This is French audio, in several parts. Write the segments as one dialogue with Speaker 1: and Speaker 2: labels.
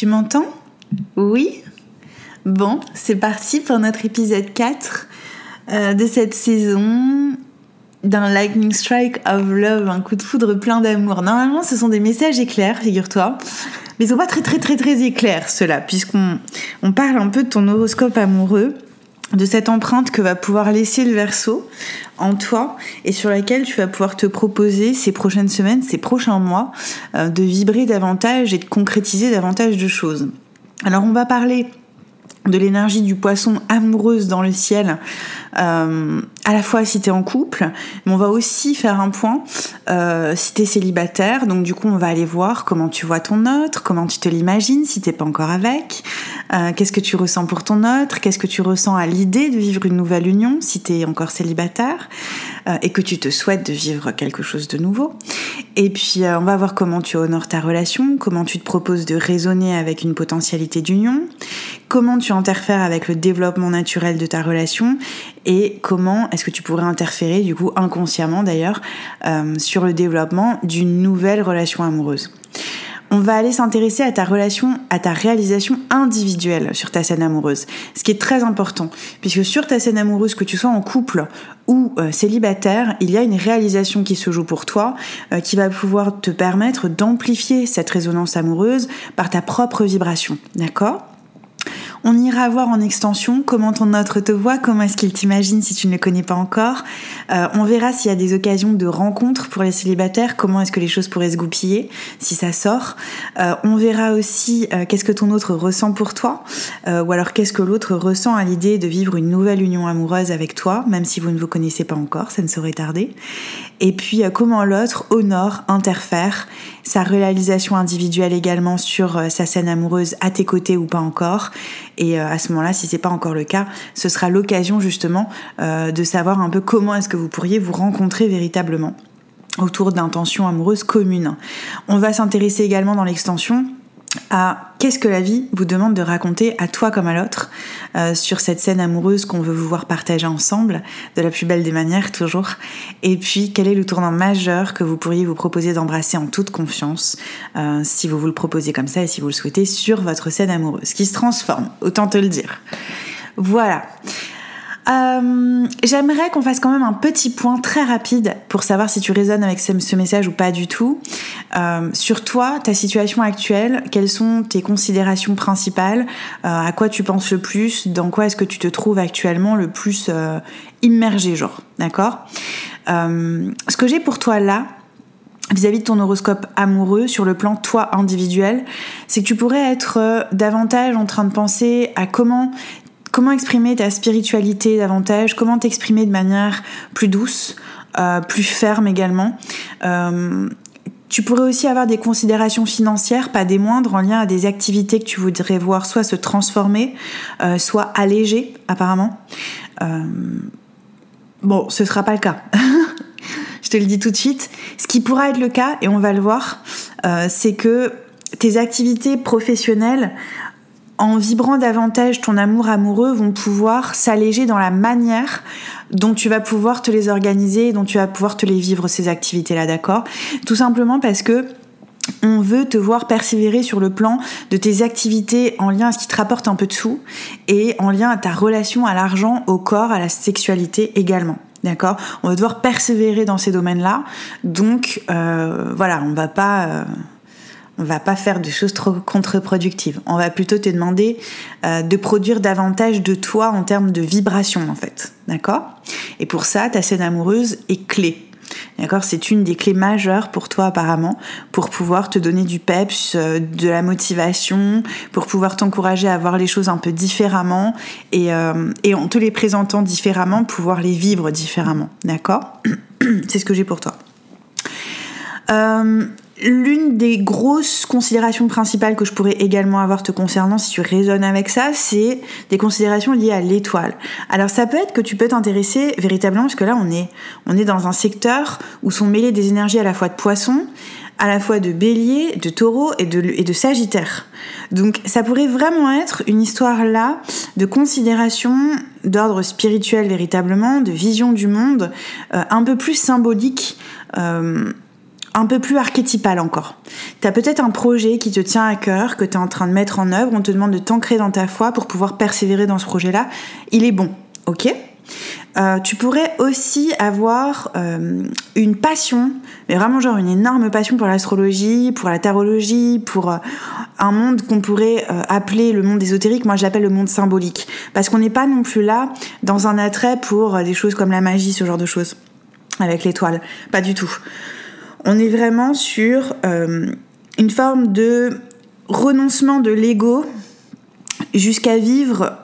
Speaker 1: Tu m'entends? Oui Bon, c'est parti pour notre épisode 4 euh, de cette saison d'un lightning strike of love, un coup de foudre plein d'amour. Normalement, ce sont des messages éclairs, figure-toi. Mais ils sont pas très très très très éclairs, ceux-là, puisqu'on on parle un peu de ton horoscope amoureux de cette empreinte que va pouvoir laisser le verso en toi et sur laquelle tu vas pouvoir te proposer ces prochaines semaines, ces prochains mois, euh, de vibrer davantage et de concrétiser davantage de choses. Alors on va parler de l'énergie du poisson amoureuse dans le ciel, euh, à la fois si tu es en couple, mais on va aussi faire un point euh, si tu es célibataire. Donc du coup, on va aller voir comment tu vois ton autre, comment tu te l'imagines si t'es pas encore avec, euh, qu'est-ce que tu ressens pour ton autre, qu'est-ce que tu ressens à l'idée de vivre une nouvelle union si tu es encore célibataire? Et que tu te souhaites de vivre quelque chose de nouveau. Et puis on va voir comment tu honores ta relation, comment tu te proposes de raisonner avec une potentialité d'union, comment tu interfères avec le développement naturel de ta relation et comment est-ce que tu pourrais interférer du coup inconsciemment d'ailleurs euh, sur le développement d'une nouvelle relation amoureuse? On va aller s'intéresser à ta relation, à ta réalisation individuelle sur ta scène amoureuse, ce qui est très important, puisque sur ta scène amoureuse, que tu sois en couple ou euh, célibataire, il y a une réalisation qui se joue pour toi, euh, qui va pouvoir te permettre d'amplifier cette résonance amoureuse par ta propre vibration, d'accord? On ira voir en extension comment ton autre te voit, comment est-ce qu'il t'imagine si tu ne le connais pas encore. Euh, on verra s'il y a des occasions de rencontres pour les célibataires, comment est-ce que les choses pourraient se goupiller si ça sort. Euh, on verra aussi euh, qu'est-ce que ton autre ressent pour toi, ou alors qu'est-ce que l'autre ressent à l'idée de vivre une nouvelle union amoureuse avec toi, même si vous ne vous connaissez pas encore, ça ne saurait tarder. Et puis comment l'autre honore, interfère sa réalisation individuelle également sur sa scène amoureuse à tes côtés ou pas encore et euh, à ce moment-là, si c'est pas encore le cas, ce sera l'occasion justement euh, de savoir un peu comment est-ce que vous pourriez vous rencontrer véritablement autour d'intentions amoureuses communes. On va s'intéresser également dans l'extension à qu'est-ce que la vie vous demande de raconter à toi comme à l'autre euh, sur cette scène amoureuse qu'on veut vous voir partager ensemble, de la plus belle des manières toujours. Et puis quel est le tournant majeur que vous pourriez vous proposer d'embrasser en toute confiance, euh, si vous vous le proposez comme ça et si vous le souhaitez, sur votre scène amoureuse, qui se transforme, autant te le dire. Voilà. Euh, j'aimerais qu'on fasse quand même un petit point très rapide pour savoir si tu résonnes avec ce, message ou pas du tout. Euh, sur toi, ta situation actuelle, quelles sont tes considérations principales? Euh, À quoi tu penses le plus? Dans quoi est-ce que tu te trouves actuellement le plus immergé, genre? D'accord? Ce que j'ai pour toi là, vis-à-vis -vis de ton horoscope amoureux sur le plan toi individuel, c'est que tu pourrais être davantage en train de penser à comment comment exprimer ta spiritualité davantage, comment t'exprimer de manière plus douce, euh, plus ferme également. Euh, tu pourrais aussi avoir des considérations financières, pas des moindres, en lien à des activités que tu voudrais voir soit se transformer, euh, soit alléger, apparemment. bon, ce sera pas le cas. Je te le dis tout de suite. Ce qui pourra être le cas, et on va le voir, c'est que tes activités professionnelles en vibrant davantage ton amour amoureux, vont pouvoir s'alléger dans la manière dont tu vas pouvoir te les organiser, dont tu vas pouvoir te les vivre ces activités-là, d'accord? Tout simplement parce que on veut te voir persévérer sur le plan de tes activités en lien à ce qui te rapporte un peu de sous et en lien à ta relation à l'argent, au corps, à la sexualité également. D'accord? On va devoir persévérer dans ces domaines-là. Donc euh, voilà, on va pas. Euh, on va pas faire des choses trop contre-productives. On va plutôt te demander euh, de produire davantage de toi en termes de vibration en fait. D'accord? Et pour ça, ta scène amoureuse est clé. D'accord? C'est une des clés majeures pour toi apparemment pour pouvoir te donner du peps, euh, de la motivation, pour pouvoir t'encourager à voir les choses un peu différemment et, euh, en te les présentant différemment, pouvoir les vivre différemment. D'accord? C'est ce que j'ai pour toi. L'une des grosses considérations principales que je pourrais également avoir te concernant si tu résonnes avec ça, c'est des considérations liées à l'étoile. Alors ça peut être que tu peux t'intéresser véritablement, parce que là on est, on est dans un secteur où sont mêlées des énergies à la fois de poisson, à la fois de bélier, de taureau et de, sagittaire. Donc ça pourrait vraiment être une histoire là de considération d'ordre spirituel véritablement, de vision du monde, euh, un peu plus symbolique. Euh, un peu plus archétypal encore. Tu as peut-être un projet qui te tient à cœur, que tu es en train de mettre en œuvre, on te demande de t'ancrer dans ta foi pour pouvoir persévérer dans ce projet-là. Il est bon, ok? Euh, tu pourrais aussi avoir euh, une passion, mais vraiment genre une énorme passion pour l'astrologie, pour la tarologie, pour euh, un monde qu'on pourrait appeler le monde ésotérique. Moi, je l'appelle le monde symbolique, parce qu'on n'est pas non plus là dans un attrait pour des choses comme la magie, ce genre de choses, avec l'étoile. Pas du tout. On est vraiment sur une forme de renoncement de l'ego jusqu'à vivre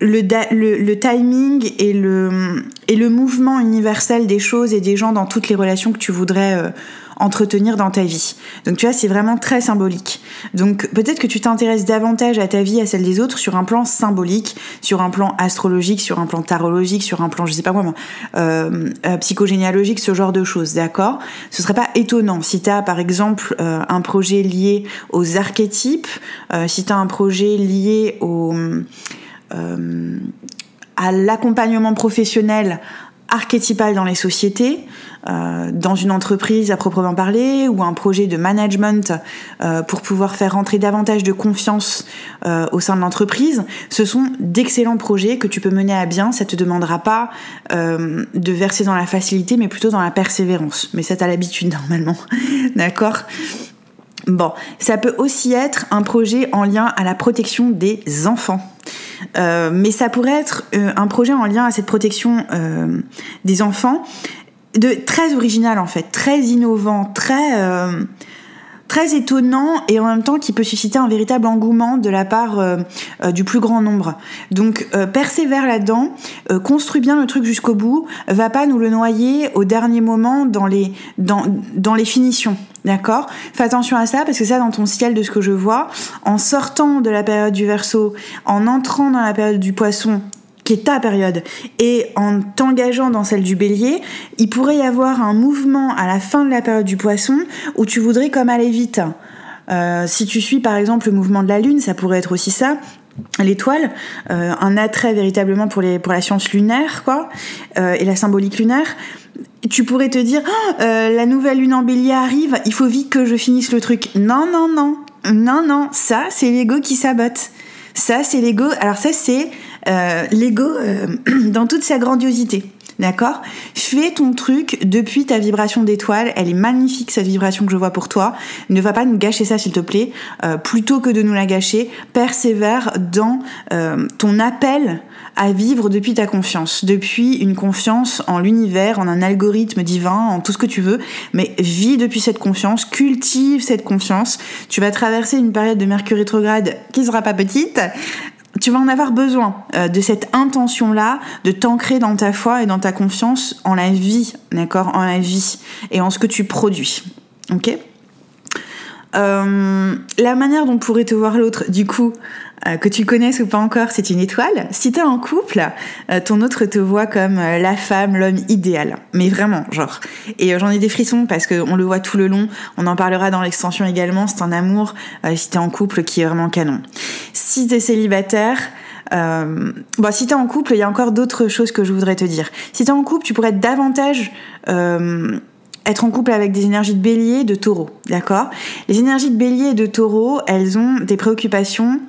Speaker 1: le, timing et le, et mouvement universel des choses et des gens dans toutes les relations que tu voudrais euh, entretenir dans ta vie. Donc tu vois, c'est vraiment très symbolique. Donc peut-être que tu t'intéresses davantage à ta vie, à celle des autres, sur un plan symbolique, sur un plan astrologique, sur un plan tarologique, sur un plan, je sais pas moi, euh, euh, psychogénéalogique, ce genre de choses, d'accord? Ce serait pas étonnant si tu as par exemple euh, un projet lié aux archétypes, si tu as un projet lié au euh, à l'accompagnement professionnel archétypal dans les sociétés, euh, dans une entreprise à proprement parler, ou un projet de management euh, pour pouvoir faire rentrer davantage de confiance au sein de l'entreprise, ce sont d'excellents projets que tu peux mener à bien. Ça te demandera pas de verser dans la facilité, mais plutôt dans la persévérance. Mais ça t'as l'habitude normalement, d'accord? Bon, ça peut aussi être un projet en lien à la protection des enfants. Euh, mais ça pourrait être euh, un projet en lien à cette protection euh, des enfants, de très original en fait, très innovant, très très étonnant et en même temps qui peut susciter un véritable engouement de la part euh, euh, du plus grand nombre. Donc euh, persévère là-dedans, construis bien le truc jusqu'au bout, va pas nous le noyer au dernier moment dans les dans les finitions. D'accord? Fais attention à ça parce que ça dans ton ciel de ce que je vois, en sortant de la période du verso, en entrant dans la période du poisson qui est ta période, et en t'engageant dans celle du bélier, il pourrait y avoir un mouvement à la fin de la période du poisson où tu voudrais comme aller vite. Euh, si tu suis par exemple le mouvement de la lune, ça pourrait être aussi ça. L'étoile, euh, un attrait véritablement pour, les, pour la science lunaire, quoi, euh, et la symbolique lunaire. Tu pourrais te dire, oh, la nouvelle lune en bélier arrive, il faut vite que je finisse le truc. Non, non, non, non, non, ça c'est l'ego qui sabote. Ça c'est l'ego. Alors ça c'est euh, l'ego euh, dans toute sa grandiosité. D'accord? Fais ton truc depuis ta vibration d'étoile. Elle est magnifique, cette vibration que je vois pour toi. Ne va pas nous gâcher ça, s'il te plaît. Euh, plutôt que de nous la gâcher, persévère dans ton appel à vivre depuis ta confiance, depuis une confiance en l'univers, en un algorithme divin, en tout ce que tu veux, mais vis depuis cette confiance, cultive cette confiance. Tu vas traverser une période de Mercure rétrograde qui sera pas petite, tu vas en avoir besoin euh, de cette intention-là, de t'ancrer dans ta foi et dans ta confiance en la vie, d'accord En la vie et en ce que tu produis. Ok? Euh, La manière dont pourrait te voir l'autre, du coup, que tu connaisses ou pas encore, c'est une étoile. Si t'es en couple, euh, ton autre te voit comme euh, la femme, l'homme idéal. Mais vraiment, genre. Et j'en ai des frissons parce qu'on le voit tout le long. On en parlera dans l'extension également. C'est un amour, si t'es en couple, qui est vraiment canon. Si t'es célibataire, euh, bon, si t'es en couple, il y a encore d'autres choses que je voudrais te dire. Si t'es en couple, tu pourrais être davantage être en couple avec des énergies de bélier, de taureau, d'accord? Les énergies de bélier et de taureau, elles ont des préoccupations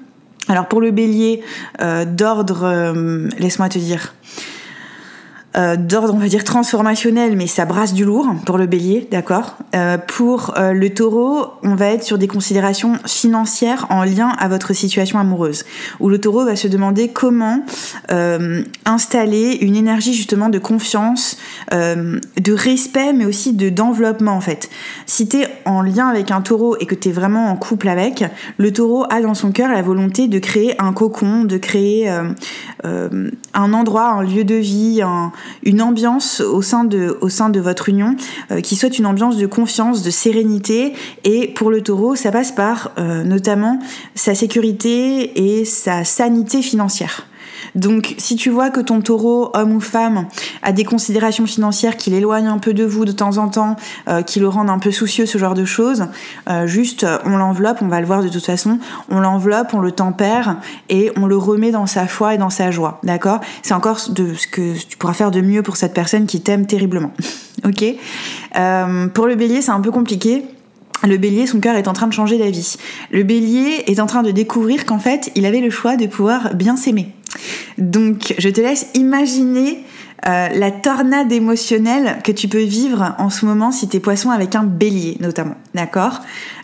Speaker 1: alors pour le bélier, euh, d'ordre, euh, laisse-moi te dire, euh, d'ordre, on va dire, transformationnel, mais ça brasse du lourd pour le bélier, d'accord? Euh, Pour euh, le taureau, on va être sur des considérations financières en lien à votre situation amoureuse, où le taureau va se demander comment installer une énergie justement de confiance, de respect, mais aussi de d'enveloppement en fait. Si tu es en lien avec un taureau et que tu es vraiment en couple avec, le taureau a dans son cœur la volonté de créer un cocon, de créer un endroit, un lieu de vie, un, une ambiance au sein de, au sein de votre union euh, qui soit une ambiance de confiance, de sérénité. Et pour le taureau, ça passe par euh, notamment sa sécurité et sa sanité financière. Donc si tu vois que ton taureau, homme ou femme, a des considérations financières qui l'éloignent un peu de vous de temps en temps, euh, qui le rendent un peu soucieux, ce genre de choses, euh, juste on l'enveloppe, on va le voir de toute façon, on l'enveloppe, on le tempère et on le remet dans sa foi et dans sa joie, d'accord? C'est encore de ce que tu pourras faire de mieux pour cette personne qui t'aime terriblement. Ok? Euh, Pour le bélier, c'est un peu compliqué. Le bélier, son cœur est en train de changer d'avis. Le bélier est en train de découvrir qu'en fait, il avait le choix de pouvoir bien s'aimer. Donc, je te laisse imaginer euh, la tornade émotionnelle que tu peux vivre en ce moment si t'es poisson avec un bélier, notamment. D'accord?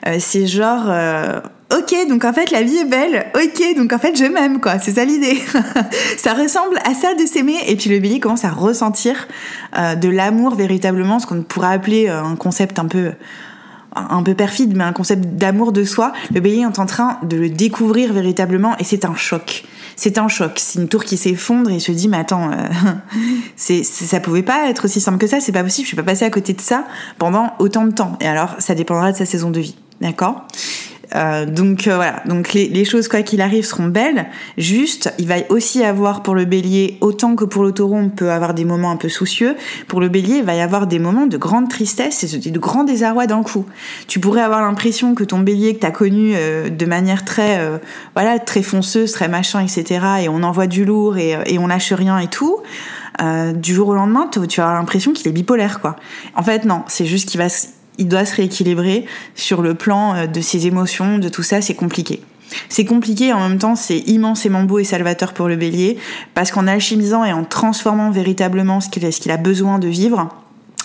Speaker 1: Euh, C'est genre... Euh, ok, donc en fait la vie est belle. Ok, donc en fait je m'aime quoi. C'est ça l'idée. ça ressemble à ça de s'aimer. Et puis le bélier commence à ressentir de l'amour véritablement, ce qu'on pourrait appeler un concept un peu un peu perfide, mais un concept d'amour de soi, le bélier est en train de le découvrir véritablement et c'est un choc. C'est un choc. C'est une tour qui s'effondre et se dit, mais attends, euh, c'est, ça pouvait pas être aussi simple que ça, c'est pas possible, je suis pas passé à côté de ça pendant autant de temps. Et alors, ça dépendra de sa saison de vie. D'accord? Euh, donc euh, voilà, donc les, choses quoi qu'il arrive seront belles. Juste, il va aussi avoir pour le Bélier autant que pour le Taureau, on peut avoir des moments un peu soucieux. Pour le Bélier, il va y avoir des moments de grande tristesse et de grand désarroi d'un coup. Tu pourrais avoir l'impression que ton Bélier que t'as connu euh, de manière très voilà très fonceuse, très machin, etc. Et on envoie du lourd et, on lâche rien et tout. du jour au lendemain, tu, tu as l'impression qu'il est bipolaire, quoi. En fait, non, c'est juste qu'il va il doit se rééquilibrer sur le plan euh, de ses émotions, de tout ça, c'est compliqué. C'est compliqué, en même temps, c'est immensément beau et salvateur pour le bélier, parce qu'en alchimisant et en transformant véritablement ce qu'il a, besoin de vivre,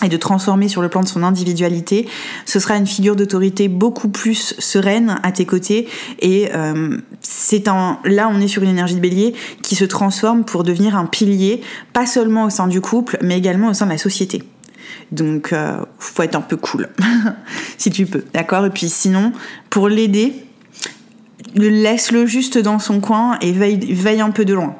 Speaker 1: et de transformer sur le plan de son individualité, ce sera une figure d'autorité beaucoup plus sereine à tes côtés. Et euh, c'est un, là, on est sur une énergie de bélier qui se transforme pour devenir un pilier, pas seulement au sein du couple, mais également au sein de la société. Donc, euh, faut être un peu cool, si tu peux, d'accord? Et puis sinon, pour l'aider, laisse-le juste dans son coin et veille, un peu de loin.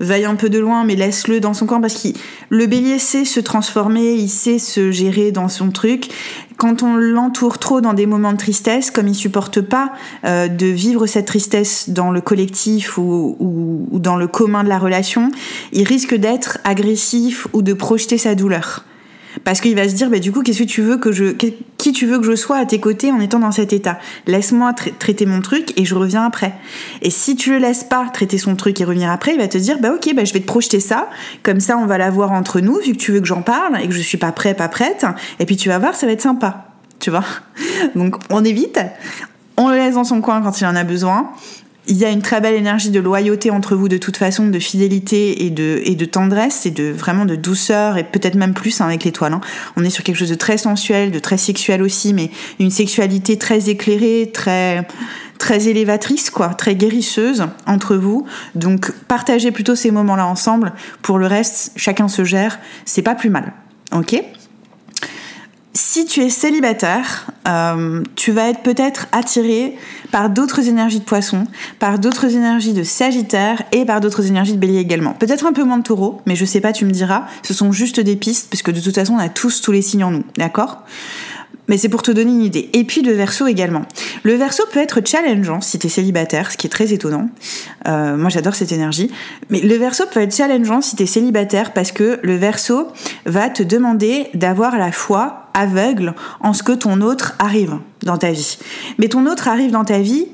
Speaker 1: Veille un peu de loin, mais laisse-le dans son coin parce que le bélier sait se transformer, il sait se gérer dans son truc. Quand on l'entoure trop dans des moments de tristesse, comme il supporte pas euh, de vivre cette tristesse dans le collectif ou dans le commun de la relation, il risque d'être agressif ou de projeter sa douleur parce qu'il va se dire bah, du coup qu'est-ce que tu veux que je qui tu veux que je sois à tes côtés en étant dans cet état? Laisse-moi traiter mon truc et je reviens après. Et si tu le laisses pas traiter son truc et revenir après il va te dire bah ok bah je vais te projeter ça. Comme ça on va l'avoir entre nous vu que tu veux que j'en parle et que je suis pas prêt pas prête. Et puis tu vas voir ça va être sympa. Tu vois? Donc on évite. On le laisse dans son coin quand il en a besoin il y a une très belle énergie de loyauté entre vous de toute façon, de fidélité et de, et de tendresse et de vraiment de douceur et peut-être même plus hein, avec l'étoile. Hein. On est sur quelque chose de très sensuel, de très sexuel aussi, mais une sexualité très éclairée, très très élévatrice quoi, très guérisseuse entre vous. Donc partagez plutôt ces moments-là ensemble. Pour le reste, chacun se gère, c'est pas plus mal. OK? Si tu es célibataire, euh, tu vas être peut-être attiré par d'autres énergies de poisson, par d'autres énergies de sagittaire et par d'autres énergies de bélier également. Peut-être un peu moins de taureau, mais je sais pas, tu me diras. Ce sont juste des pistes, puisque de toute façon, on a tous tous les signes en nous, d'accord? Mais c'est pour te donner une idée. Et puis le verso également. Le verso peut être challengeant si tu es célibataire, ce qui est très étonnant. Euh, moi j'adore cette énergie. Mais le verso peut être challengeant si tu es célibataire parce que le verso va te demander d'avoir la foi aveugle en ce que ton autre arrive dans ta vie. Mais ton autre arrive dans ta vie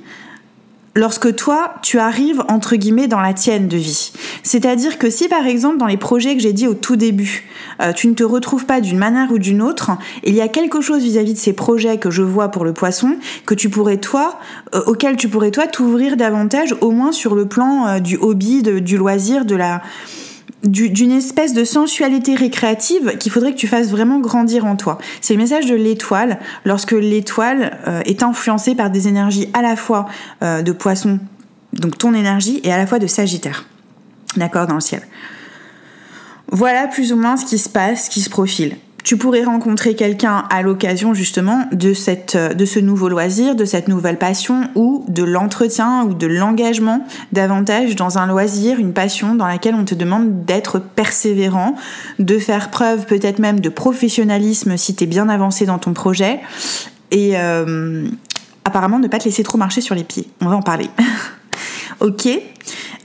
Speaker 1: lorsque toi, tu arrives entre guillemets dans la tienne de vie. C'est-à-dire que si par exemple dans les projets que j'ai dit au tout début, euh, tu ne te retrouves pas d'une manière ou d'une autre, il y a quelque chose vis-à-vis de ces projets que je vois pour le poisson que tu pourrais toi, euh, auquel tu pourrais toi t'ouvrir davantage, au moins sur le plan euh, du hobby, du loisir, de la d'une espèce de sensualité récréative qu'il faudrait que tu fasses vraiment grandir en toi. C'est le message de l'étoile lorsque l'étoile euh, est influencée par des énergies à la fois euh, de poisson, donc ton énergie, et à la fois de sagittaire. D'accord dans le ciel. Voilà plus ou moins ce qui se passe, ce qui se profile tu pourrais rencontrer quelqu'un à l'occasion justement de, cette, de ce nouveau loisir, de cette nouvelle passion ou de l'entretien ou de l'engagement davantage dans un loisir, une passion dans laquelle on te demande d'être persévérant, de faire preuve peut-être même de professionnalisme si tu es bien avancé dans ton projet et euh, apparemment ne pas te laisser trop marcher sur les pieds. On va en parler. ok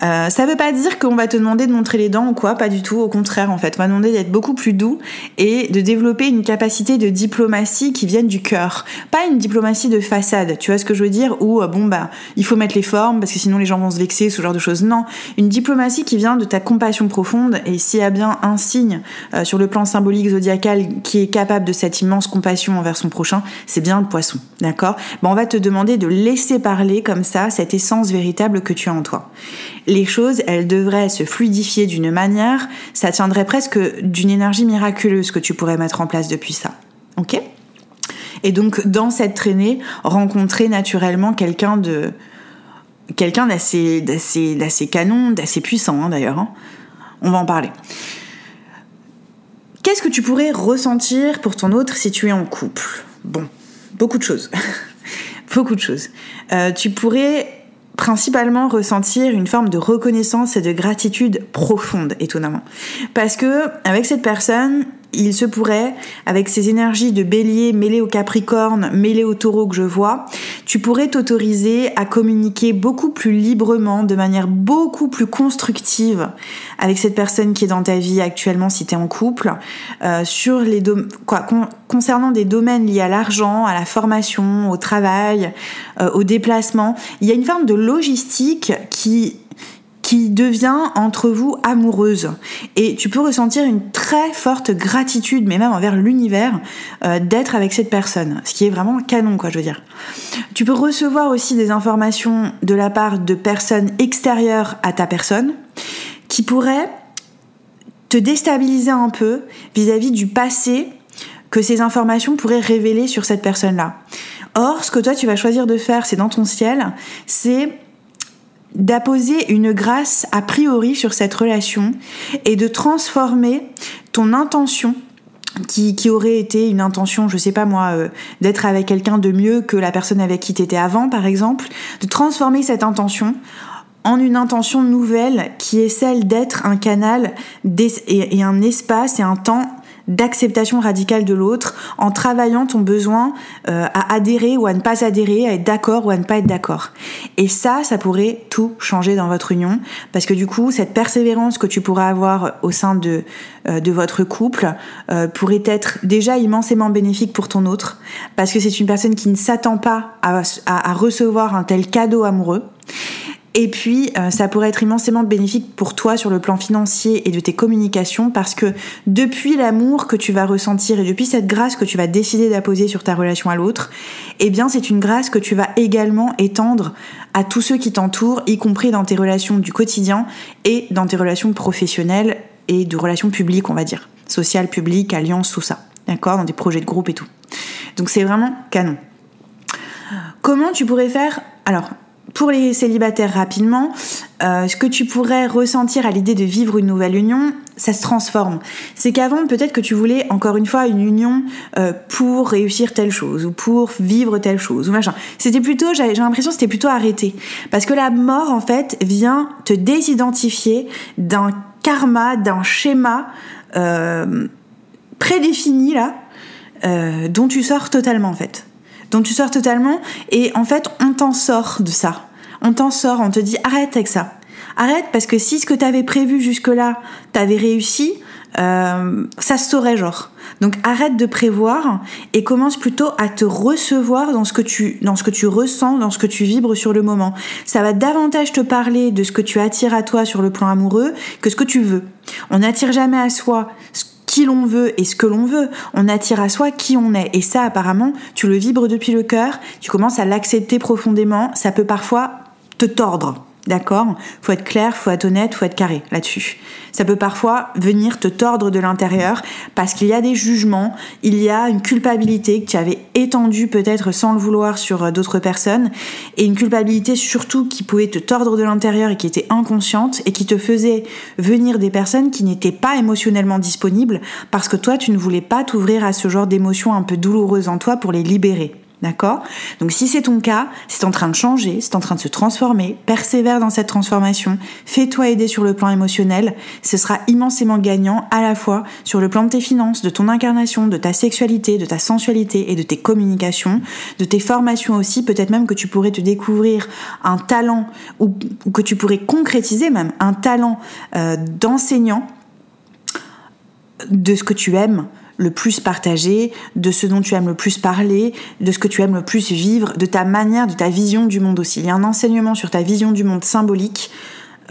Speaker 1: Euh, ça veut pas dire qu'on va te demander de montrer les dents ou quoi, pas du tout. Au contraire, en fait, on va demander d'être beaucoup plus doux et de développer une capacité de diplomatie qui vienne du cœur. Pas une diplomatie de façade, tu vois ce que je veux dire Où, euh, bon, bah, il faut mettre les formes parce que sinon les gens vont se vexer, ce genre de choses. Non, une diplomatie qui vient de ta compassion profonde et s'il y a bien un signe euh, sur le plan symbolique zodiacal qui est capable de cette immense compassion envers son prochain, c'est bien le poisson, d'accord? Bon, On va te demander de laisser parler comme ça cette essence véritable que tu as en toi les choses, elles devraient se fluidifier d'une manière, ça tiendrait presque d'une énergie miraculeuse que tu pourrais mettre en place depuis ça. Ok? Et donc, dans cette traînée, rencontrer naturellement quelqu'un de. quelqu'un d'assez, d'assez, d'assez canon, d'assez puissant hein, d'ailleurs. Hein. On va en parler. Qu'est-ce que tu pourrais ressentir pour ton autre si tu es en couple? Bon, beaucoup de choses. beaucoup de choses. Euh, tu pourrais principalement ressentir une forme de reconnaissance et de gratitude profonde, étonnamment. Parce que avec cette personne, il se pourrait, avec ces énergies de bélier mêlées au capricorne, mêlées au taureau que je vois, tu pourrais t'autoriser à communiquer beaucoup plus librement, de manière beaucoup plus constructive avec cette personne qui est dans ta vie actuellement si tu es en couple, euh, sur les concernant des domaines liés à l'argent, à la formation, au travail, euh, au déplacement. Il y a une forme de logistique qui qui devient entre vous amoureuse. Et tu peux ressentir une très forte gratitude, mais même envers l'univers, euh, d'être avec cette personne. Ce qui est vraiment canon, quoi, je veux dire. Tu peux recevoir aussi des informations de la part de personnes extérieures à ta personne, qui pourraient te déstabiliser un peu vis-à-vis -vis du passé que ces informations pourraient révéler sur cette personne-là. Or, ce que toi tu vas choisir de faire, c'est dans ton ciel, c'est d'apposer une grâce a priori sur cette relation et de transformer ton intention qui, qui, aurait été une intention, je sais pas moi, euh, d'être avec quelqu'un de mieux que la personne avec qui tu étais avant, par exemple, de transformer cette intention en une intention nouvelle qui est celle d'être un canal et un espace et un temps d'acceptation radicale de l'autre en travaillant ton besoin euh, à adhérer ou à ne pas adhérer, à être d'accord ou à ne pas être d'accord. Et ça, ça pourrait tout changer dans votre union parce que du coup, cette persévérance que tu pourras avoir au sein de, euh, de votre couple euh, pourrait être déjà immensément bénéfique pour ton autre parce que c'est une personne qui ne s'attend pas à, à recevoir un tel cadeau amoureux et puis, euh, ça pourrait être immensément bénéfique pour toi sur le plan financier et de tes communications parce que depuis l'amour que tu vas ressentir et depuis cette grâce que tu vas décider d'apposer sur ta relation à l'autre, eh bien, c'est une grâce que tu vas également étendre à tous ceux qui t'entourent, y compris dans tes relations du quotidien et dans tes relations professionnelles et de relations publiques, on va dire. Sociales, publiques, alliances, tout ça. D'accord? Dans des projets de groupe et tout. Donc, c'est vraiment canon. Comment tu pourrais faire? Alors, pour les célibataires rapidement, euh, ce que tu pourrais ressentir à l'idée de vivre une nouvelle union, ça se transforme. C'est qu'avant, peut-être que tu voulais encore une fois une union euh, pour réussir telle chose ou pour vivre telle chose ou machin. C'était plutôt, j'ai l'impression, c'était plutôt arrêté parce que la mort en fait vient te désidentifier d'un karma, d'un schéma euh, prédéfini là, dont tu sors totalement en fait tu sors totalement et en fait on t'en sort de ça. On t'en sort, on te dit arrête avec ça. Arrête parce que si ce que t'avais prévu jusque-là t'avais réussi, euh, ça se saurait genre. Donc arrête de prévoir et commence plutôt à te recevoir dans ce que tu dans ce que tu ressens, dans ce que tu vibres sur le moment. Ça va davantage te parler de ce que tu attires à toi sur le plan amoureux que ce que tu veux. On n'attire jamais à soi ce qui l'on veut et ce que l'on veut. On attire à soi qui on est. Et ça, apparemment, tu le vibres depuis le cœur, tu commences à l'accepter profondément. Ça peut parfois te tordre. D'accord Faut être clair, faut être honnête, faut être carré là-dessus. Ça peut parfois venir te tordre de l'intérieur parce qu'il y a des jugements, il y a une culpabilité que tu avais étendue peut-être sans le vouloir sur euh, d'autres personnes et une culpabilité surtout qui pouvait te tordre de l'intérieur et qui était inconsciente et qui te faisait venir des personnes qui n'étaient pas émotionnellement disponibles parce que toi tu ne voulais pas t'ouvrir à ce genre d'émotions un peu douloureuses en toi pour les libérer. D'accord? Donc si c'est ton cas, c'est en train de changer, c'est en train de se transformer, persévère dans cette transformation, fais-toi aider sur le plan émotionnel, ce sera immensément gagnant à la fois sur le plan de tes finances, de ton incarnation, de ta sexualité, de ta sensualité et de tes communications, de tes formations aussi, peut-être même que tu pourrais te découvrir un talent ou, que tu pourrais concrétiser même un talent euh, d'enseignant de ce que tu aimes, le plus partager, de ce dont tu aimes le plus parler, de ce que tu aimes le plus vivre, de ta manière, de ta vision du monde aussi. Il y a un enseignement sur ta vision du monde symbolique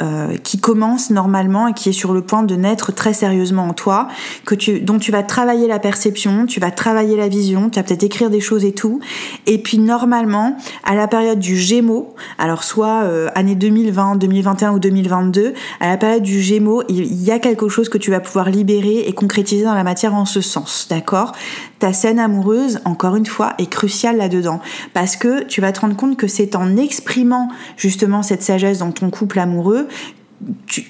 Speaker 1: euh, qui commence normalement et qui est sur le point de naître très sérieusement en toi, que tu, dont tu vas travailler la perception, tu vas travailler la vision, tu vas peut-être écrire des choses et tout. Et puis normalement, à la période du Gémeaux, alors soit euh, année 2020, 2021 ou 2022, à la période du Gémeaux, il y a quelque chose que tu vas pouvoir libérer et concrétiser dans la matière en ce sens, d'accord? Ta scène amoureuse, encore une fois, est cruciale là-dedans. Parce que tu vas te rendre compte que c'est en exprimant justement cette sagesse dans ton couple amoureux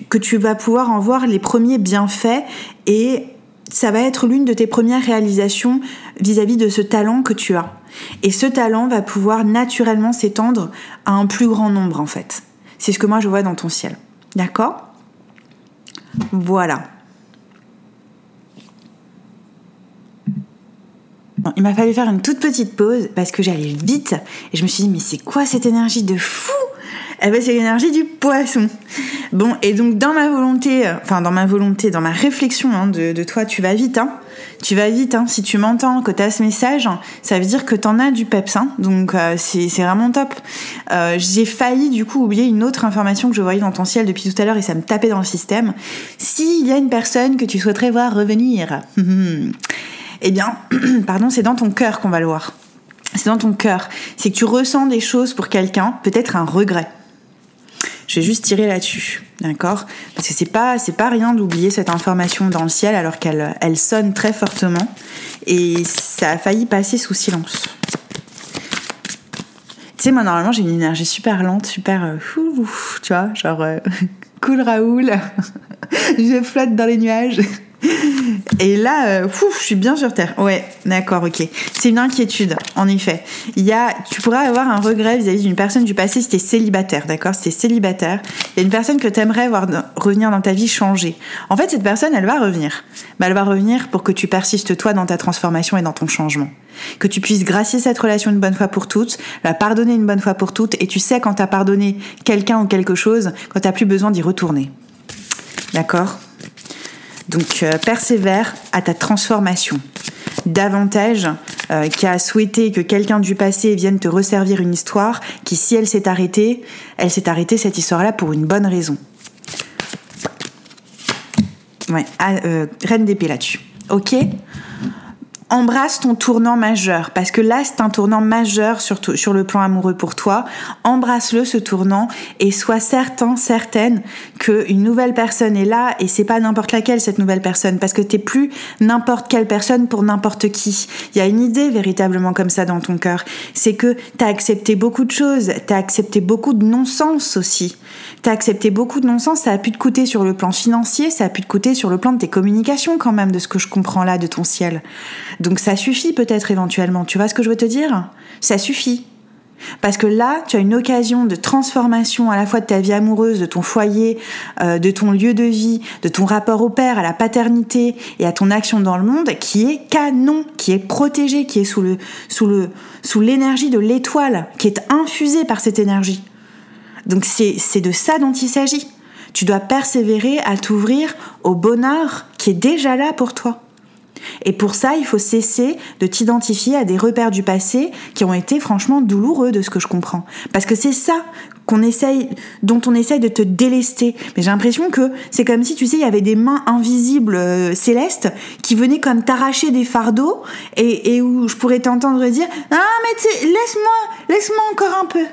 Speaker 1: que tu vas pouvoir en voir les premiers bienfaits et ça va être l'une de tes premières réalisations vis-à-vis de ce talent que tu as. Et ce talent va pouvoir naturellement s'étendre à un plus grand nombre en fait. C'est ce que moi je vois dans ton ciel. D'accord? Voilà. Il m'a fallu faire une toute petite pause parce que j'allais vite et je me suis dit mais c'est quoi cette énergie de fou? Eh ben c'est l'énergie du poisson. Bon et donc dans ma volonté, euh, enfin dans ma volonté, dans ma réflexion hein, de, toi, tu vas vite, hein. Tu vas vite, hein. Si tu m'entends, que tu as ce message, ça veut dire que tu en as du peps, hein. Donc euh, c'est vraiment top. Euh, j'ai failli du coup oublier une autre information que je voyais dans ton ciel depuis tout à l'heure et ça me tapait dans le système. S'il y a une personne que tu souhaiterais voir revenir. Eh bien, pardon, c'est dans ton cœur qu'on va le voir. C'est dans ton cœur. C'est que tu ressens des choses pour quelqu'un, peut-être un regret. Je vais juste tirer là-dessus, d'accord? Parce que c'est pas c'est pas rien d'oublier cette information dans le ciel alors qu'elle elle sonne très fortement et ça a failli passer sous silence. Tu sais, moi normalement j'ai une énergie super lente, super euh, tu vois, genre euh, cool Raoul, je flotte dans les nuages. Et là, euh, je suis bien sur terre. Ouais, d'accord, ok. C'est une inquiétude, en effet. Il y a, tu pourrais avoir un regret vis-à-vis d'une personne du passé si t'es célibataire, d'accord? Si t'es célibataire, il y a une personne que t'aimerais voir revenir dans ta vie changer. En fait, cette personne, elle va revenir. Mais elle va revenir pour que tu persistes toi dans ta transformation et dans ton changement. Que tu puisses gracier cette relation une bonne fois pour toutes, la pardonner une bonne fois pour toutes, et tu sais quand t'as pardonné quelqu'un ou quelque chose, quand t'as plus besoin d'y retourner. D'accord? Donc euh, persévère à ta transformation. Davantage euh, qu'à souhaiter que quelqu'un du passé vienne te resservir une histoire qui, si elle s'est arrêtée, elle s'est arrêtée cette histoire-là pour une bonne raison. Ouais, ah, euh, reine d'épée là-dessus. Ok embrasse ton tournant majeur, parce que là, c'est un tournant majeur sur, sur le plan amoureux pour toi. Embrasse-le, ce tournant, et sois certain, certaine qu'une nouvelle personne est là, et c'est pas n'importe laquelle, cette nouvelle personne, parce que t'es plus n'importe quelle personne pour n'importe qui. Il y a une idée véritablement comme ça dans ton cœur. C'est que t'as accepté beaucoup de choses, t'as accepté beaucoup de non-sens aussi. T'as accepté beaucoup de non-sens, ça a pu te coûter sur le plan financier, ça a pu te coûter sur le plan de tes communications quand même, de ce que je comprends là de ton ciel. Donc ça suffit peut-être éventuellement. Tu vois ce que je veux te dire? Ça suffit. Parce que là, tu as une occasion de transformation à la fois de ta vie amoureuse, de ton foyer, euh, de ton lieu de vie, de ton rapport au père, à la paternité et à ton action dans le monde qui est canon, qui est protégé, qui est sous le sous le sous l'énergie de l'étoile, qui est infusée par cette énergie. Donc c'est c'est de ça dont il s'agit. Tu dois persévérer à t'ouvrir au bonheur qui est déjà là pour toi. Et pour ça, il faut cesser de t'identifier à des repères du passé qui ont été franchement douloureux de ce que je comprends. Parce que c'est ça qu'on dont on essaye de te délester. Mais j'ai l'impression que c'est comme si, tu sais, il y avait des mains invisibles euh, célestes qui venaient comme t'arracher des fardeaux et, et où je pourrais t'entendre dire, ah, mais laisse-moi, laisse-moi encore un peu.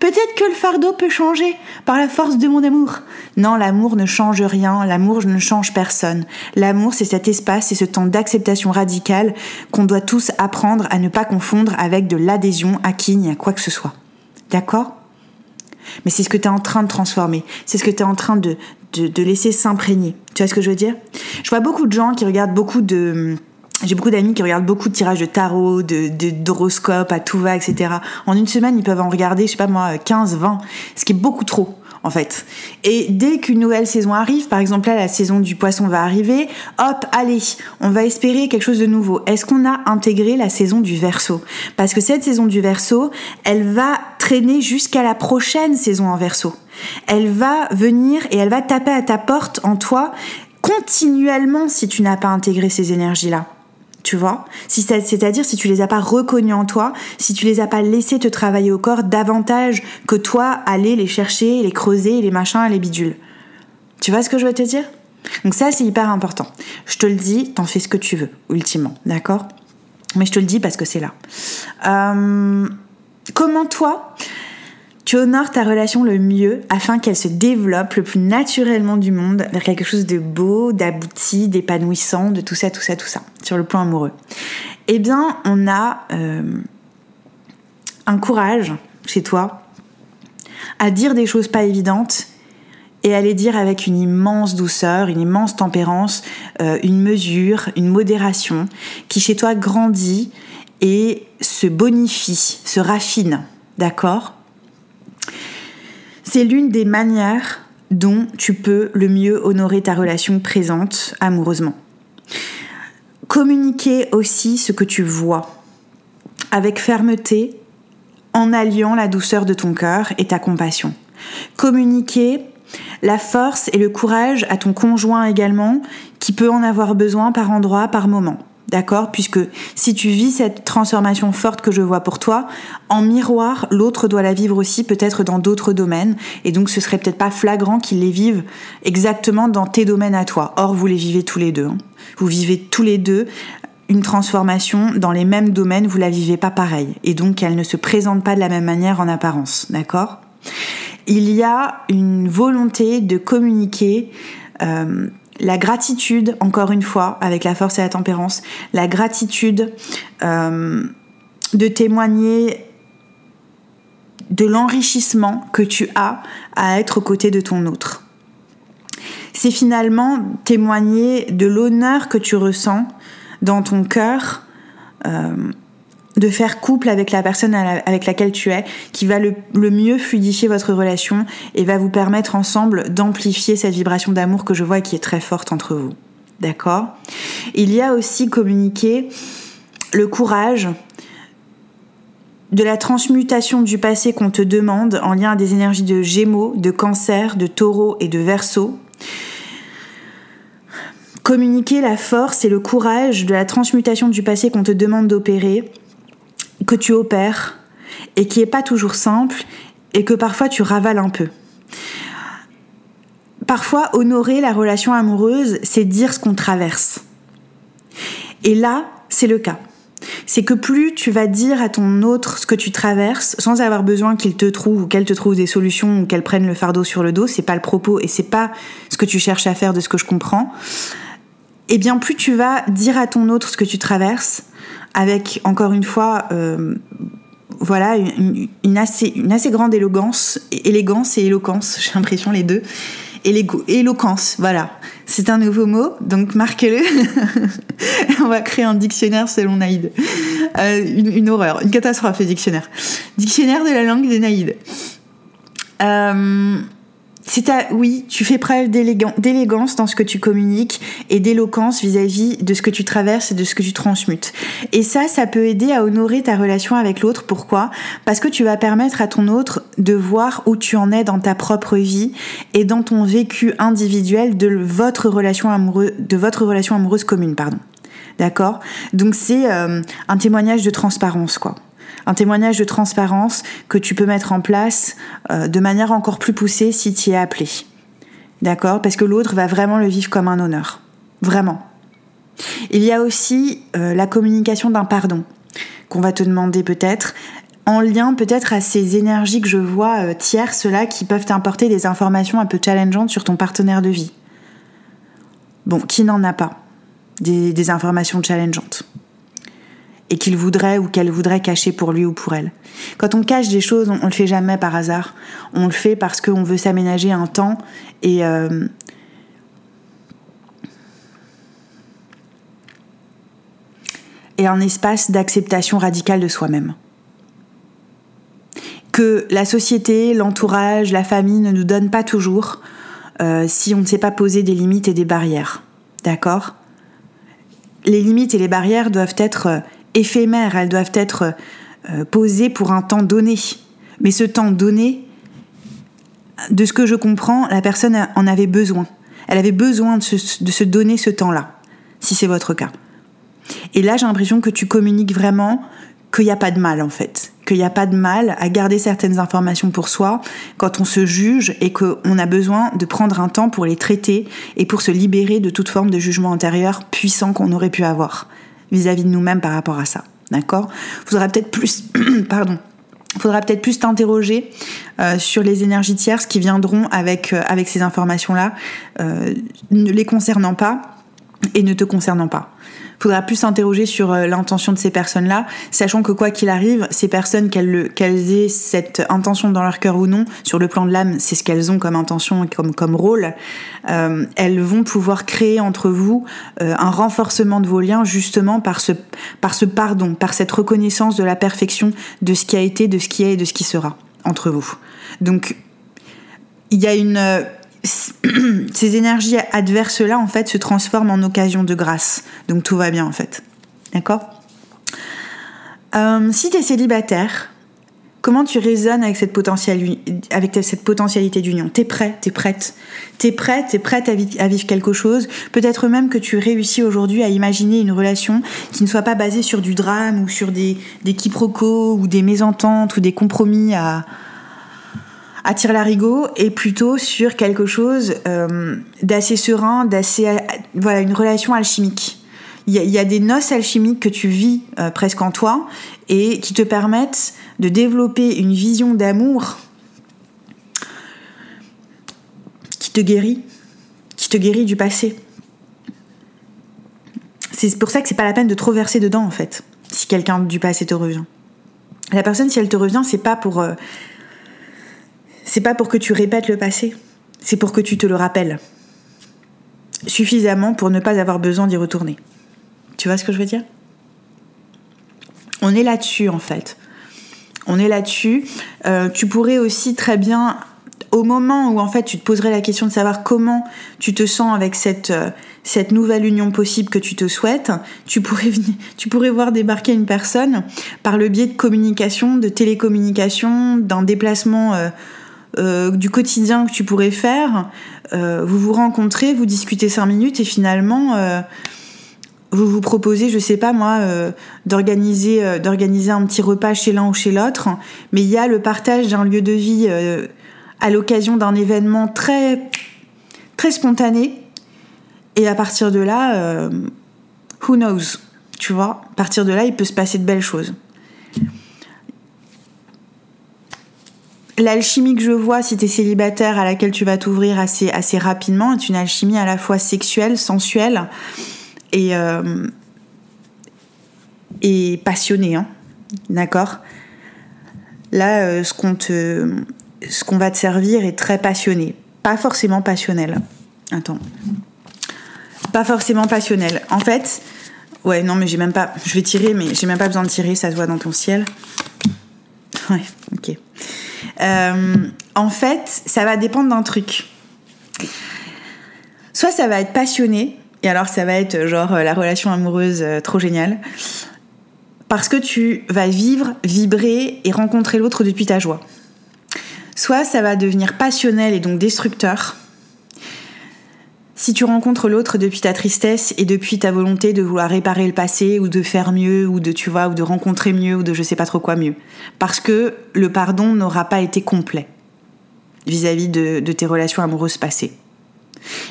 Speaker 1: Peut-être que le fardeau peut changer par la force de mon amour. Non, l'amour ne change rien, l'amour ne change personne. L'amour, c'est cet espace, c'est ce temps d'acceptation radicale qu'on doit tous apprendre à ne pas confondre avec de l'adhésion à qui ni à quoi que ce soit. D'accord? Mais c'est ce que tu es en train de transformer, c'est ce que tu es en train de, de, de laisser s'imprégner. Tu vois ce que je veux dire? Je vois beaucoup de gens qui regardent beaucoup de j'ai beaucoup d'amis qui regardent beaucoup de tirages de tarot, de, d'horoscopes à tout va, etc. En une semaine, ils peuvent en regarder, je sais pas moi, 15, 20, ce qui est beaucoup trop en fait. Et dès qu'une nouvelle saison arrive, par exemple là la saison du poisson va arriver, hop, allez, on va espérer quelque chose de nouveau. Est-ce qu'on a intégré la saison du verso? Parce que cette saison du verso, elle va traîner jusqu'à la prochaine saison en verso. Elle va venir et elle va taper à ta porte en toi continuellement si tu n'as pas intégré ces énergies-là tu vois C'est-à-dire si tu les as pas reconnus en toi, si tu les as pas laissés te travailler au corps davantage que toi aller les chercher, les creuser, les machins, les bidules. Tu vois ce que je veux te dire? Donc ça c'est hyper important. Je te le dis, t'en fais ce que tu veux, ultimement, d'accord? Mais je te le dis parce que c'est là. Euh, comment toi tu honores ta relation le mieux afin qu'elle se développe le plus naturellement du monde vers quelque chose de beau, d'abouti, d'épanouissant, de tout ça, tout ça, tout ça, sur le plan amoureux. Eh bien, on a euh, un courage chez toi à dire des choses pas évidentes et à les dire avec une immense douceur, une immense tempérance, euh, une mesure, une modération qui chez toi grandit et se bonifie, se raffine. D'accord? C'est l'une des manières dont tu peux le mieux honorer ta relation présente amoureusement. Communiquer aussi ce que tu vois avec fermeté en alliant la douceur de ton cœur et ta compassion. Communiquer la force et le courage à ton conjoint également qui peut en avoir besoin par endroit, par moment. D'accord? Puisque si tu vis cette transformation forte que je vois pour toi, en miroir, l'autre doit la vivre aussi peut-être dans d'autres domaines. Et donc ce serait peut-être pas flagrant qu'ils les vivent exactement dans tes domaines à toi. Or, vous les vivez tous les deux. Hein. Vous vivez tous les deux une transformation dans les mêmes domaines, vous la vivez pas pareil. Et donc elle ne se présente pas de la même manière en apparence. D'accord? Il y a une volonté de communiquer. Euh, la gratitude, encore une fois, avec la force et la tempérance, la gratitude euh, de témoigner de l'enrichissement que tu as à être aux côtés de ton autre. C'est finalement témoigner de l'honneur que tu ressens dans ton cœur euh, de faire couple avec la personne avec laquelle tu es, qui va le, mieux fluidifier votre relation et va vous permettre ensemble d'amplifier cette vibration d'amour que je vois qui est très forte entre vous. D'accord? Il y a aussi communiquer le courage de la transmutation du passé qu'on te demande en lien à des énergies de gémeaux, de cancer, de taureau et de verso. Communiquer la force et le courage de la transmutation du passé qu'on te demande d'opérer que tu opères et qui est pas toujours simple et que parfois tu ravales un peu. Parfois, honorer la relation amoureuse, c'est dire ce qu'on traverse. Et là, c'est le cas. C'est que plus tu vas dire à ton autre ce que tu traverses, sans avoir besoin qu'il te trouve ou qu'elle te trouve des solutions ou qu'elle prenne le fardeau sur le dos, c'est pas le propos et c'est pas ce que tu cherches à faire de ce que je comprends. Et eh bien, plus tu vas dire à ton autre ce que tu traverses, avec encore une fois euh, voilà une, assez, une assez grande élégance, élégance et éloquence, j'ai l'impression les deux. éloquence, voilà. C'est un nouveau mot, donc marquez-le. On va créer un dictionnaire selon Naïd. Euh, une, horreur, une catastrophe, le dictionnaire. Dictionnaire de la langue des Naïd. Euh, c'est oui, tu fais preuve d'élégance dans ce que tu communiques et d'éloquence vis-à-vis de ce que tu traverses et de ce que tu transmutes. Et ça, ça peut aider à honorer ta relation avec l'autre. Pourquoi? Parce que tu vas permettre à ton autre de voir où tu en es dans ta propre vie et dans ton vécu individuel de votre relation amoureuse, de votre relation amoureuse commune, pardon. D'accord? Donc c'est euh, un témoignage de transparence, quoi un témoignage de transparence que tu peux mettre en place euh, de manière encore plus poussée si tu es appelé. D'accord? Parce que l'autre va vraiment le vivre comme un honneur. Vraiment. Il y a aussi euh, la communication d'un pardon qu'on va te demander peut-être, en lien peut-être à ces énergies que je vois euh, tierces là qui peuvent t'importer des informations un peu challengeantes sur ton partenaire de vie. Bon, qui n'en a pas des informations challengeantes et qu'il voudrait ou qu'elle voudrait cacher pour lui ou pour elle. Quand on cache des choses, on, ne le fait jamais par hasard. On le fait parce qu'on veut s'aménager un temps et euh, un espace d'acceptation radicale de soi-même. Que la société, l'entourage, la famille ne nous donnent pas toujours euh, si on ne sait pas poser des limites et des barrières. D'accord? Les limites et les barrières doivent être euh, éphémères, elles doivent être euh, posées pour un temps donné. Mais ce temps donné, de ce que je comprends, la personne en avait besoin. Elle avait besoin de se, donner ce temps-là, si c'est votre cas. Et là, j'ai l'impression que tu communiques vraiment qu'il n'y a pas de mal en fait, qu'il n'y a pas de mal à garder certaines informations pour soi quand on se juge et qu'on a besoin de prendre un temps pour les traiter et pour se libérer de toute forme de jugement intérieur puissant qu'on aurait pu avoir vis-à-vis de nous-mêmes par rapport à ça. D'accord? Faudra peut-être plus, faudra peut-être plus t'interroger euh, sur les énergies tierces qui viendront avec, euh, ces informations-là, euh, ne les concernant pas et ne te concernant pas faudra plus s'interroger sur euh, l'intention de ces personnes-là, sachant que quoi qu'il arrive, ces personnes, qu'elles, aient cette intention dans leur cœur ou non, sur le plan de l'âme, c'est ce qu'elles ont comme intention et comme, comme rôle, euh, elles vont pouvoir créer entre vous euh, un renforcement de vos liens justement par ce, par ce pardon, par cette reconnaissance de la perfection de ce qui a été, de ce qui est et de ce qui sera entre vous. Donc, il y a une ces énergies adverses-là, en fait, se transforment en occasion de grâce. Donc tout va bien, en fait. D'accord? Euh, Si tu es célibataire, comment tu résonnes avec cette, avec cette potentialité d'union? T'es prêt, t'es prête. T'es prête, t'es prête à, à, vivre quelque chose. Peut-être même que tu réussis aujourd'hui à imaginer une relation qui ne soit pas basée sur du drame ou sur des quiproquos ou des mésententes ou des compromis à attire l'arigot et plutôt sur quelque chose euh, d'assez serein, d'assez voilà une relation alchimique. Il y, a, des noces alchimiques que tu vis euh, presque en toi et qui te permettent de développer une vision d'amour qui te guérit, qui te guérit du passé. C'est pour ça que c'est pas la peine de trop verser dedans en fait, si quelqu'un du passé te revient. La personne, si elle te revient, c'est pas pour euh, c'est pas pour que tu répètes le passé, c'est pour que tu te le rappelles. Suffisamment pour ne pas avoir besoin d'y retourner. Tu vois ce que je veux dire? On est là-dessus en fait. On est là-dessus. Euh, tu pourrais aussi très bien, au moment où en fait tu te poserais la question de savoir comment tu te sens avec cette, euh, nouvelle union possible que tu te souhaites, tu pourrais, venir, tu pourrais voir débarquer une personne par le biais de communication, de télécommunication, d'un déplacement. Euh, euh, du quotidien que tu pourrais faire, euh, vous vous rencontrez, vous discutez cinq minutes et finalement euh, vous vous proposez, je sais pas moi, d'organiser un petit repas chez l'un ou chez l'autre, mais il y a le partage d'un lieu de vie à l'occasion d'un événement très très spontané. Et à partir de là, who knows, tu vois, à partir de là, il peut se passer de belles choses. L'alchimie que je vois si tu es célibataire à laquelle tu vas t'ouvrir assez, assez rapidement est une alchimie à la fois sexuelle, sensuelle et, euh, et passionnée. Hein. D'accord? Là, euh, ce qu'on ce qu'on va te servir est très passionné. Pas forcément passionnel. Attends. Pas forcément passionnel. En fait, ouais, non, mais j'ai même pas. Je vais tirer, mais j'ai même pas besoin de tirer, ça se voit dans ton ciel. Ouais, ok. Euh, en fait, ça va dépendre d'un truc. Soit ça va être passionné, et alors ça va être genre la relation amoureuse euh, trop géniale, parce que tu vas vivre, vibrer et rencontrer l'autre depuis ta joie. Soit ça va devenir passionnel et donc destructeur, si tu rencontres l'autre depuis ta tristesse et depuis ta volonté de vouloir réparer le passé ou de faire mieux ou de tu vois ou de rencontrer mieux ou de je sais pas trop quoi mieux parce que le pardon n'aura pas été complet vis-à-vis de, de, tes relations amoureuses passées.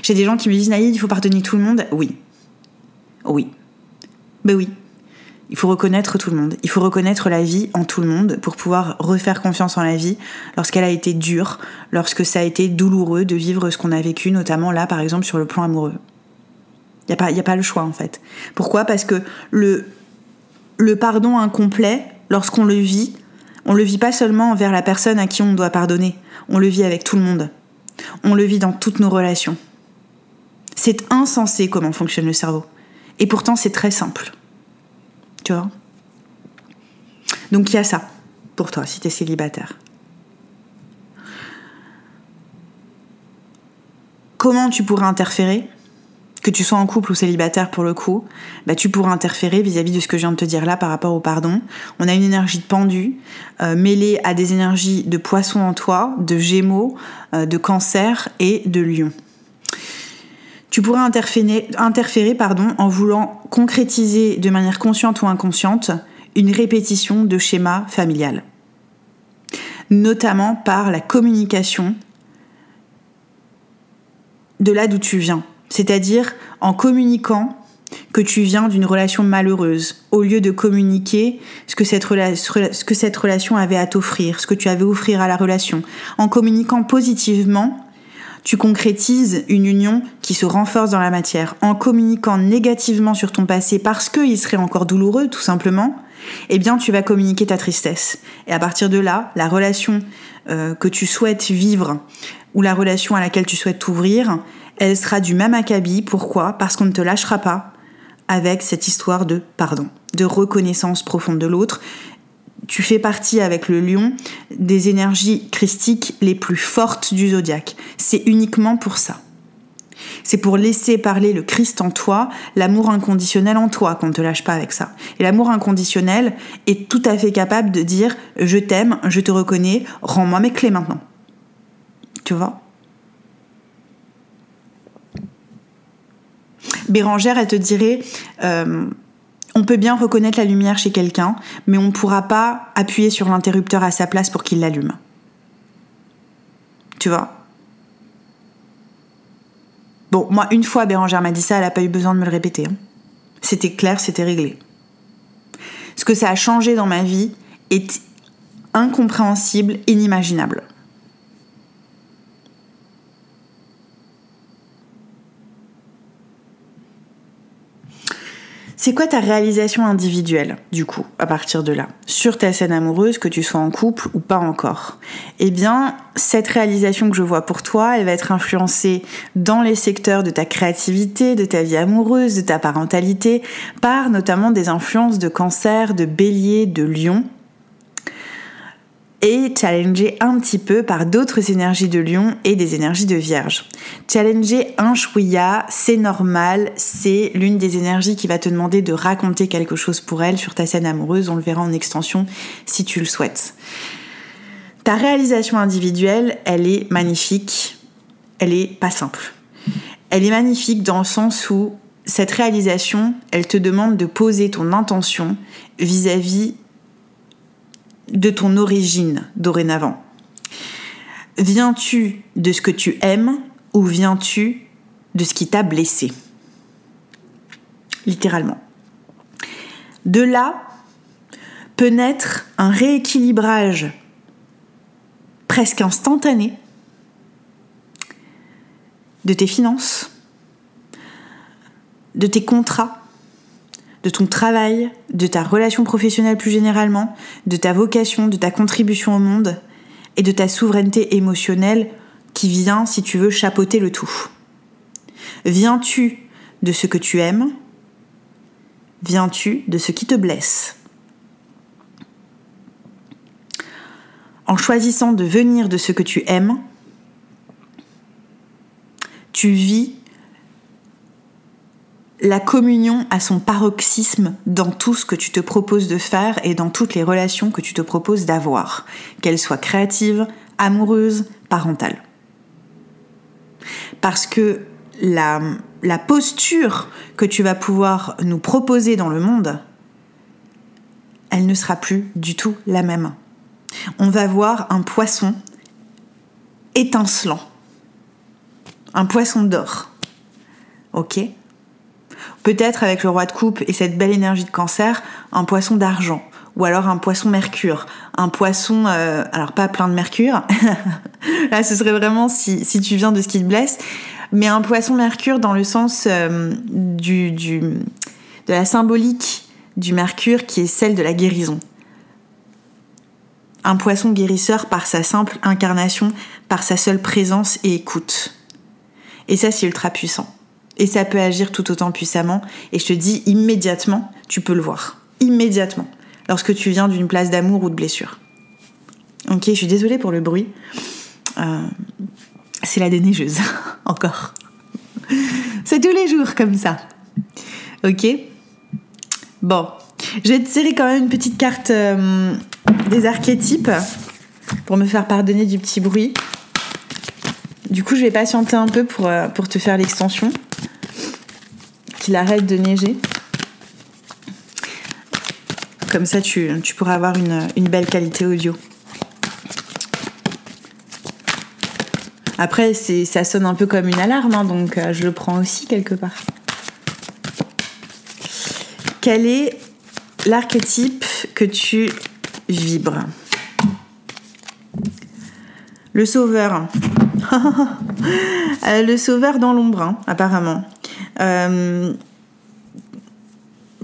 Speaker 1: J'ai des gens qui me disent Naïd, il faut pardonner tout le monde. Oui. Oui. Ben oui. Il faut reconnaître tout le monde. Il faut reconnaître la vie en tout le monde pour pouvoir refaire confiance en la vie lorsqu'elle a été dure, lorsque ça a été douloureux de vivre ce qu'on a vécu, notamment là, par exemple, sur le plan amoureux. Il n'y a, pas, a pas le choix, en fait. Pourquoi? Parce que le, le pardon incomplet, lorsqu'on le vit, on le vit pas seulement envers la personne à qui on doit pardonner, on le vit avec tout le monde. On le vit dans toutes nos relations. C'est insensé comment fonctionne le cerveau. Et pourtant, c'est très simple. Donc il y a ça pour toi si tu es célibataire. Comment tu pourrais interférer que tu sois en couple ou célibataire pour le coup, bah, tu pourras interférer vis-à-vis de ce que je viens de te dire là par rapport au pardon. On a une énergie de pendu euh, mêlée à des énergies de poisson en toi, de gémeaux, euh, de cancer et de lion. Tu interférer, interférer pardon, en voulant concrétiser de manière consciente ou inconsciente une répétition de schéma familial, notamment par la communication de là d'où tu viens, c'est-à-dire en communiquant que tu viens d'une relation malheureuse, au lieu de communiquer ce que cette, ce que cette relation avait à t'offrir, ce que tu avais à offrir à la relation. En communiquant positivement, tu concrétises une union qui se renforce dans la matière. En communiquant négativement sur ton passé parce qu'il serait encore douloureux, tout simplement, eh bien tu vas communiquer ta tristesse. Et à partir de là, la relation euh, que tu souhaites vivre ou la relation à laquelle tu souhaites t'ouvrir, elle sera du même acabit. Pourquoi? Parce qu'on ne te lâchera pas avec cette histoire de pardon, de reconnaissance profonde de l'autre. Tu fais partie avec le lion des énergies christiques les plus fortes du zodiaque. C'est uniquement pour ça. C'est pour laisser parler le Christ en toi, l'amour inconditionnel en toi, qu'on ne te lâche pas avec ça. Et l'amour inconditionnel est tout à fait capable de dire je t'aime, je te reconnais, rends-moi mes clés maintenant. Tu vois? Bérangère, elle te dirait, euh, on peut bien reconnaître la lumière chez quelqu'un, mais on ne pourra pas appuyer sur l'interrupteur à sa place pour qu'il l'allume. Tu vois? Bon, moi, une fois Bérangère m'a dit ça, elle n'a pas eu besoin de me le répéter. Hein. C'était clair, c'était réglé. Ce que ça a changé dans ma vie est incompréhensible, inimaginable. C'est quoi ta réalisation individuelle, du coup, à partir de là, sur ta scène amoureuse, que tu sois en couple ou pas encore. Eh bien, cette réalisation que je vois pour toi, elle va être influencée dans les secteurs de ta créativité, de ta vie amoureuse, de ta parentalité, par notamment des influences de cancer, de bélier, de lion, et challenger un petit peu par d'autres énergies de lion et des énergies de vierge. Challenger un chouïa, c'est normal, c'est l'une des énergies qui va te demander de raconter quelque chose pour elle sur ta scène amoureuse, on le verra en extension si tu le souhaites. Ta réalisation individuelle, elle est magnifique, elle est pas simple. Elle est magnifique dans le sens où cette réalisation, elle te demande de poser ton intention vis-à-vis de ton origine dorénavant Viens-tu de ce que tu aimes ou viens-tu de ce qui t'a blessé? Littéralement. De là peut naître un rééquilibrage presque instantané de tes finances, de tes contrats, de ton travail, de ta relation professionnelle plus généralement, de ta vocation, de ta contribution au monde et de ta souveraineté émotionnelle qui vient, si tu veux, chapeauter le tout. Viens-tu de ce que tu aimes? Viens-tu de ce qui te blesse? En choisissant de venir de ce que tu aimes, tu vis la communion a son paroxysme dans tout ce que tu te proposes de faire et dans toutes les relations que tu te proposes d'avoir, qu'elles soient créatives, amoureuses, parentales. Parce que la, la posture que tu vas pouvoir nous proposer dans le monde, elle ne sera plus du tout la même. On va voir un poisson étincelant, un poisson d'or. Ok? Peut-être avec le roi de coupe et cette belle énergie de cancer, un poisson d'argent. Ou alors un poisson mercure. Un poisson, euh, alors pas plein de mercure. Là, ce serait vraiment si, tu viens de ce qui te blesse. Mais un poisson mercure dans le sens euh, de la symbolique du mercure qui est celle de la guérison. Un poisson guérisseur par sa simple incarnation, par sa seule présence et écoute. Et ça, c'est ultra puissant. Et ça peut agir tout autant puissamment. Et je te dis immédiatement, tu peux le voir. immédiatement lorsque tu viens d'une place d'amour ou de blessure. Ok, je suis désolée pour le bruit. Euh, c'est la déneigeuse, encore. C'est tous les jours comme ça. Ok Bon, je vais te tirer quand même une petite carte euh, des archétypes pour me faire pardonner du petit bruit. Du coup, je vais patienter un peu pour, euh, pour te faire l'extension. Qu'il arrête de neiger. Comme ça, tu, pourras avoir une, belle qualité audio. Après, ça sonne un peu comme une alarme, hein, donc euh, je le prends aussi quelque part. Quel est l'archétype que tu vibres? Le sauveur. Euh, le sauveur dans l'ombre, hein, apparemment. Euh,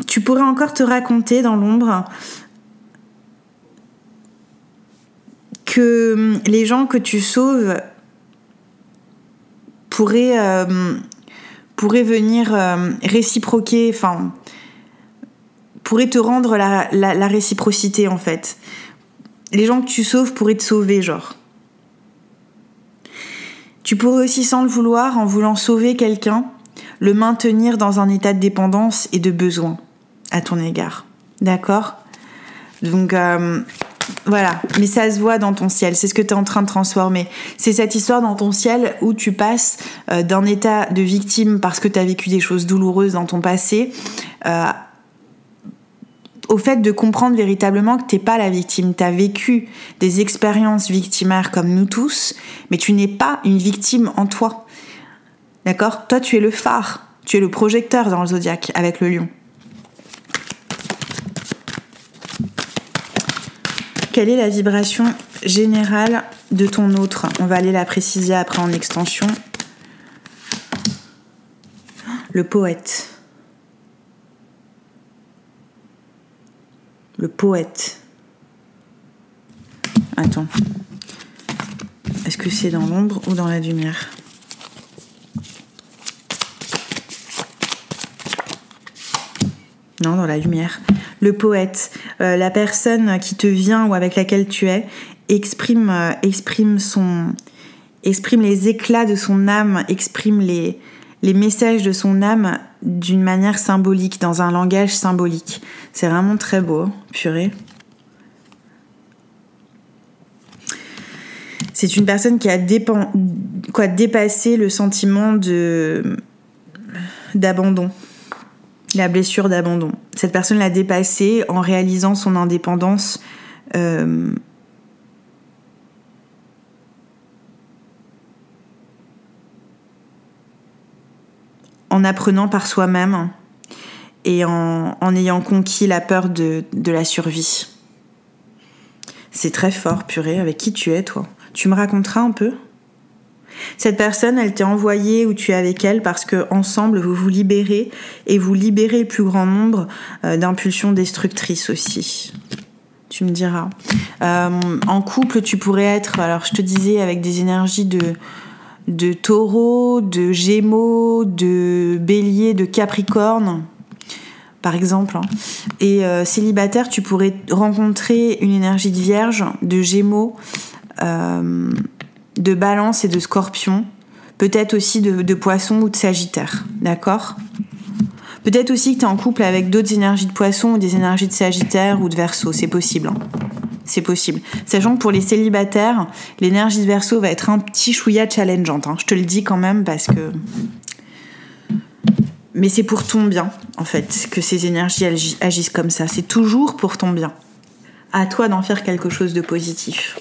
Speaker 1: tu pourrais encore te raconter dans l'ombre que hum, les gens que tu sauves pourraient, euh, venir réciproquer, enfin, pourraient te rendre la, la réciprocité en fait. Les gens que tu sauves pourraient te sauver, genre. Tu pourrais aussi sans le vouloir, en voulant sauver quelqu'un, le maintenir dans un état de dépendance et de besoin à ton égard. D'accord? Donc euh, voilà, mais ça se voit dans ton ciel, c'est ce que tu es en train de transformer. C'est cette histoire dans ton ciel où tu passes euh, d'un état de victime parce que tu as vécu des choses douloureuses dans ton passé euh, au fait de comprendre véritablement que t'es pas la victime. Tu as vécu des expériences victimaires comme nous tous, mais tu n'es pas une victime en toi. D'accord? Toi, tu es le phare, tu es le projecteur dans le zodiaque avec le lion. Quelle est la vibration générale de ton autre? On va aller la préciser après en extension. Le poète. le poète. Attends. Est-ce que c'est dans l'ombre ou dans la lumière? Non, dans la lumière. Le poète, euh, la personne qui te vient ou avec laquelle tu es, exprime, euh, exprime son, exprime les éclats de son âme, exprime les, les messages de son âme d'une manière symbolique, dans un langage symbolique. C'est vraiment très beau, purée. C'est une personne qui a quoi, dépassé le sentiment de d'abandon, la blessure d'abandon. Cette personne l'a dépassé en réalisant son indépendance. Euh, en apprenant par soi-même et en, ayant conquis la peur de, la survie. C'est très fort, purée. Avec qui tu es, toi? Tu me raconteras un peu? Cette personne, elle t'est envoyée où tu es avec elle parce que ensemble, vous vous libérez et vous libérez plus grand nombre euh, d'impulsions destructrices aussi. Tu me diras. Euh, en couple, tu pourrais être, alors je te disais, avec des énergies de de taureau, de gémeaux, de bélier, de capricorne, par exemple. Hein. Et euh, célibataire, tu pourrais rencontrer une énergie de vierge, de gémeaux, de balance et de scorpion. Peut-être aussi de, poisson ou de sagittaire. D'accord? Peut-être aussi que tu es en couple avec d'autres énergies de poisson ou des énergies de sagittaire ou de verso. C'est possible. Hein c'est possible. Sachant que pour les célibataires, l'énergie de verso va être un petit chouïa challengeante. Hein. Je te le dis quand même parce que. Mais c'est pour ton bien, en fait, que ces énergies agissent comme ça. C'est toujours pour ton bien. À toi d'en faire quelque chose de positif.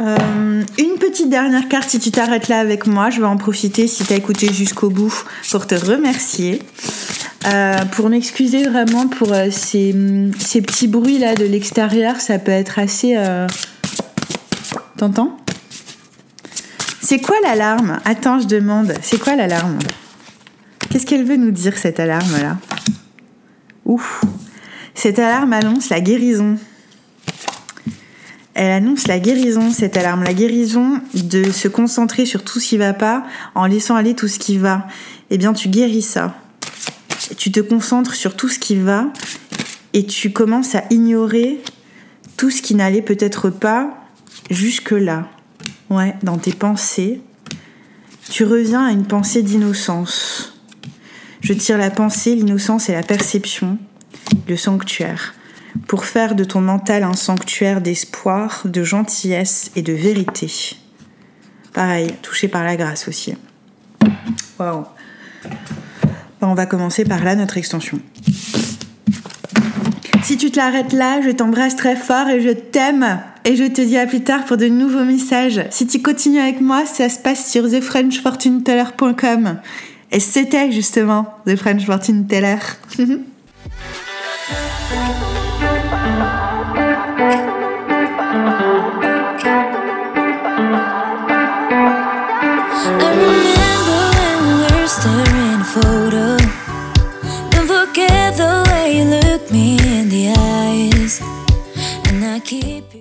Speaker 1: Euh, une petite dernière carte si tu t'arrêtes là avec moi. Je vais en profiter si tu as écouté jusqu'au bout pour te remercier. Euh, pour m'excuser vraiment pour euh, ces, petits bruits là de l'extérieur, ça peut être assez. T'entends C'est quoi l'alarme? Attends, je demande. C'est quoi l'alarme? Qu'est-ce qu'elle veut nous dire cette alarme là Ouf Cette alarme annonce la guérison. Elle annonce la guérison, cette alarme, la guérison de se concentrer sur tout ce qui va pas en laissant aller tout ce qui va. Eh bien, tu guéris ça tu te concentres sur tout ce qui va et tu commences à ignorer tout ce qui n'allait peut-être pas jusque-là. Ouais, dans tes pensées. Tu reviens à une pensée d'innocence. Je tire la pensée, l'innocence et la perception, le sanctuaire, pour faire de ton mental un sanctuaire d'espoir, de gentillesse et de vérité. Pareil, touché par la grâce aussi. Waouh. On va commencer par là, notre extension. Si tu te l'arrêtes là, je t'embrasse très fort et je t'aime. Et je te dis à plus tard pour de nouveaux messages. Si tu continues avec moi, ça se passe sur thefrenchfortuneteller.com. Et c'était justement The. photo. Don't forget
Speaker 2: the way you look me in the eyes, and I keep.